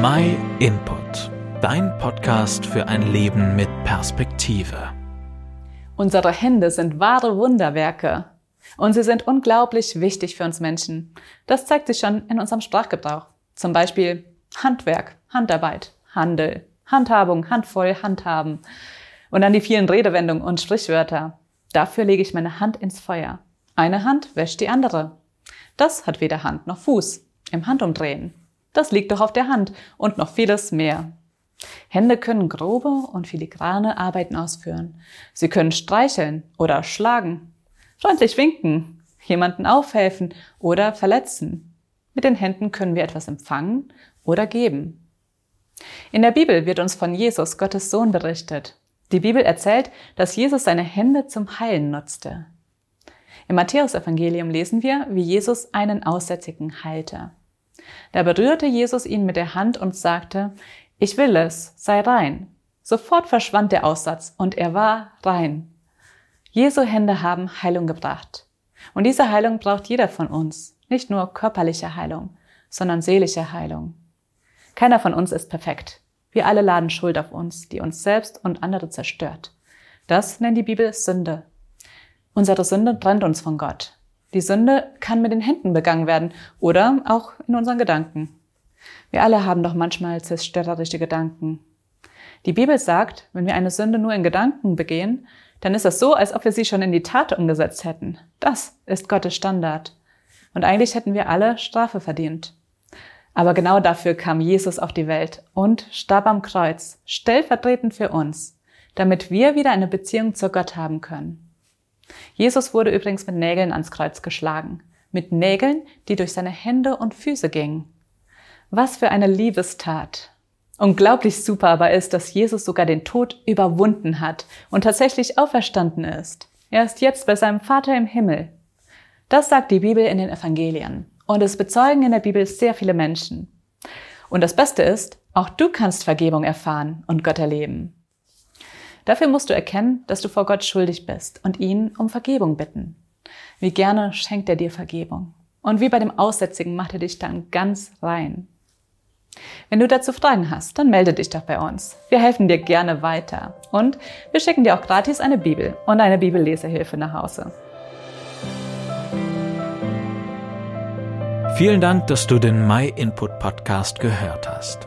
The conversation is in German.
My Input, dein Podcast für ein Leben mit Perspektive. Unsere Hände sind wahre Wunderwerke und sie sind unglaublich wichtig für uns Menschen. Das zeigt sich schon in unserem Sprachgebrauch. Zum Beispiel Handwerk, Handarbeit, Handel, Handhabung, handvoll, handhaben. Und dann die vielen Redewendungen und Sprichwörter. Dafür lege ich meine Hand ins Feuer. Eine Hand wäscht die andere. Das hat weder Hand noch Fuß im Handumdrehen. Das liegt doch auf der Hand und noch vieles mehr. Hände können grobe und filigrane Arbeiten ausführen. Sie können streicheln oder schlagen, freundlich winken, jemanden aufhelfen oder verletzen. Mit den Händen können wir etwas empfangen oder geben. In der Bibel wird uns von Jesus, Gottes Sohn, berichtet. Die Bibel erzählt, dass Jesus seine Hände zum Heilen nutzte. Im Matthäusevangelium lesen wir, wie Jesus einen Aussätzigen heilte. Da berührte Jesus ihn mit der Hand und sagte, ich will es, sei rein. Sofort verschwand der Aussatz und er war rein. Jesu Hände haben Heilung gebracht. Und diese Heilung braucht jeder von uns. Nicht nur körperliche Heilung, sondern seelische Heilung. Keiner von uns ist perfekt. Wir alle laden Schuld auf uns, die uns selbst und andere zerstört. Das nennt die Bibel Sünde. Unsere Sünde trennt uns von Gott. Die Sünde kann mit den Händen begangen werden oder auch in unseren Gedanken. Wir alle haben doch manchmal zerstörerische Gedanken. Die Bibel sagt, wenn wir eine Sünde nur in Gedanken begehen, dann ist es so, als ob wir sie schon in die Tat umgesetzt hätten. Das ist Gottes Standard. Und eigentlich hätten wir alle Strafe verdient. Aber genau dafür kam Jesus auf die Welt und starb am Kreuz, stellvertretend für uns, damit wir wieder eine Beziehung zu Gott haben können. Jesus wurde übrigens mit Nägeln ans Kreuz geschlagen. Mit Nägeln, die durch seine Hände und Füße gingen. Was für eine Liebestat. Unglaublich super aber ist, dass Jesus sogar den Tod überwunden hat und tatsächlich auferstanden ist. Er ist jetzt bei seinem Vater im Himmel. Das sagt die Bibel in den Evangelien. Und es bezeugen in der Bibel sehr viele Menschen. Und das Beste ist, auch du kannst Vergebung erfahren und Gott erleben. Dafür musst du erkennen, dass du vor Gott schuldig bist und ihn um Vergebung bitten. Wie gerne schenkt er dir Vergebung. Und wie bei dem Aussätzigen macht er dich dann ganz rein. Wenn du dazu Fragen hast, dann melde dich doch bei uns. Wir helfen dir gerne weiter. Und wir schicken dir auch gratis eine Bibel und eine Bibellesehilfe nach Hause. Vielen Dank, dass du den My Input Podcast gehört hast.